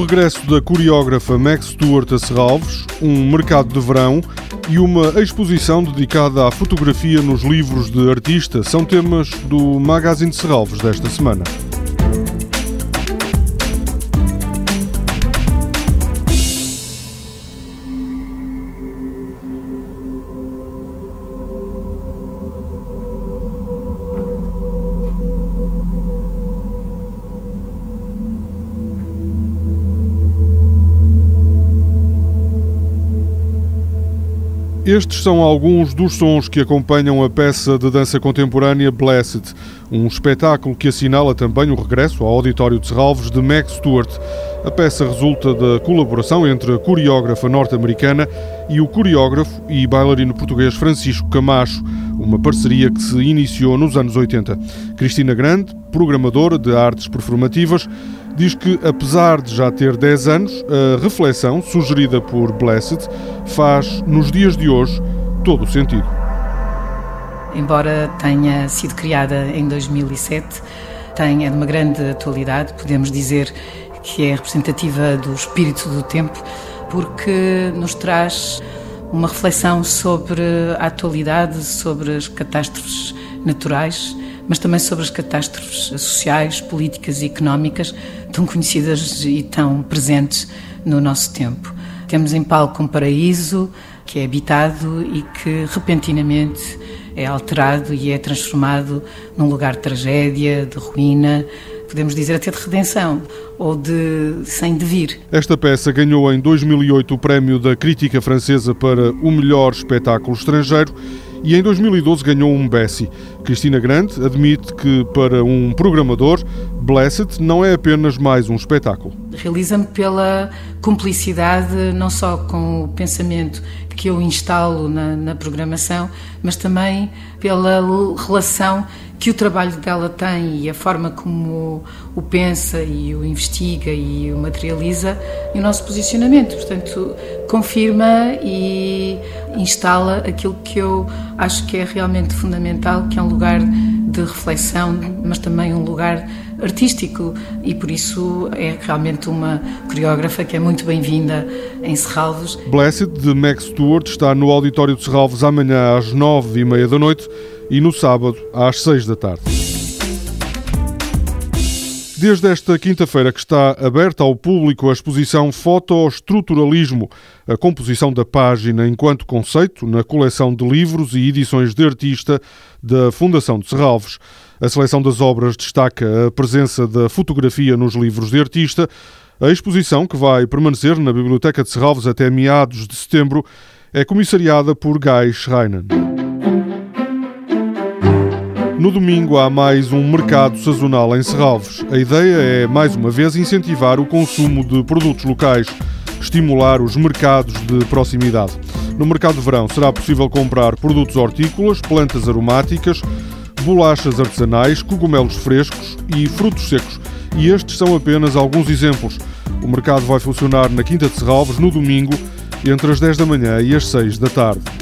regresso da coreógrafa Max Stewart a Serralves, um mercado de verão e uma exposição dedicada à fotografia nos livros de artista são temas do Magazine de Serralves desta semana. Estes são alguns dos sons que acompanham a peça de dança contemporânea Blessed, um espetáculo que assinala também o regresso ao Auditório de Serralves de Meg Stewart. A peça resulta da colaboração entre a coreógrafa norte-americana e o coreógrafo e bailarino português Francisco Camacho, uma parceria que se iniciou nos anos 80. Cristina Grande, programadora de artes performativas, diz que, apesar de já ter 10 anos, a reflexão sugerida por Blessed faz, nos dias de hoje, todo o sentido. Embora tenha sido criada em 2007, tem, é de uma grande atualidade, podemos dizer que é representativa do espírito do tempo, porque nos traz uma reflexão sobre a atualidade, sobre as catástrofes naturais mas também sobre as catástrofes sociais, políticas e económicas tão conhecidas e tão presentes no nosso tempo. Temos em palco um paraíso que é habitado e que repentinamente é alterado e é transformado num lugar de tragédia, de ruína, podemos dizer até de redenção ou de sem devir. Esta peça ganhou em 2008 o prémio da crítica francesa para o melhor espetáculo estrangeiro e em 2012 ganhou um Bessie. Cristina Grande admite que, para um programador, Blessed não é apenas mais um espetáculo. Realiza-me pela cumplicidade, não só com o pensamento que eu instalo na, na programação, mas também pela relação que o trabalho dela tem e a forma como o pensa e o investiga e o materializa e o nosso posicionamento. Portanto, confirma e instala aquilo que eu acho que é realmente fundamental, que é um lugar de reflexão, mas também um lugar artístico e por isso é realmente uma coreógrafa que é muito bem-vinda em Serralves. Blessed, de Max Stewart, está no Auditório de Serralves amanhã às nove e meia da noite e no sábado às seis da tarde. Desde esta quinta-feira que está aberta ao público a exposição Fotoestruturalismo, a composição da página enquanto conceito na coleção de livros e edições de artista da Fundação de Serralves. A seleção das obras destaca a presença da fotografia nos livros de artista. A exposição, que vai permanecer na Biblioteca de Serralves até meados de setembro, é comissariada por Guy Schreinen. No domingo há mais um mercado sazonal em Serralves. A ideia é, mais uma vez, incentivar o consumo de produtos locais, estimular os mercados de proximidade. No mercado de verão será possível comprar produtos hortícolas, plantas aromáticas, bolachas artesanais, cogumelos frescos e frutos secos. E estes são apenas alguns exemplos. O mercado vai funcionar na Quinta de Serralves no domingo, entre as 10 da manhã e as 6 da tarde.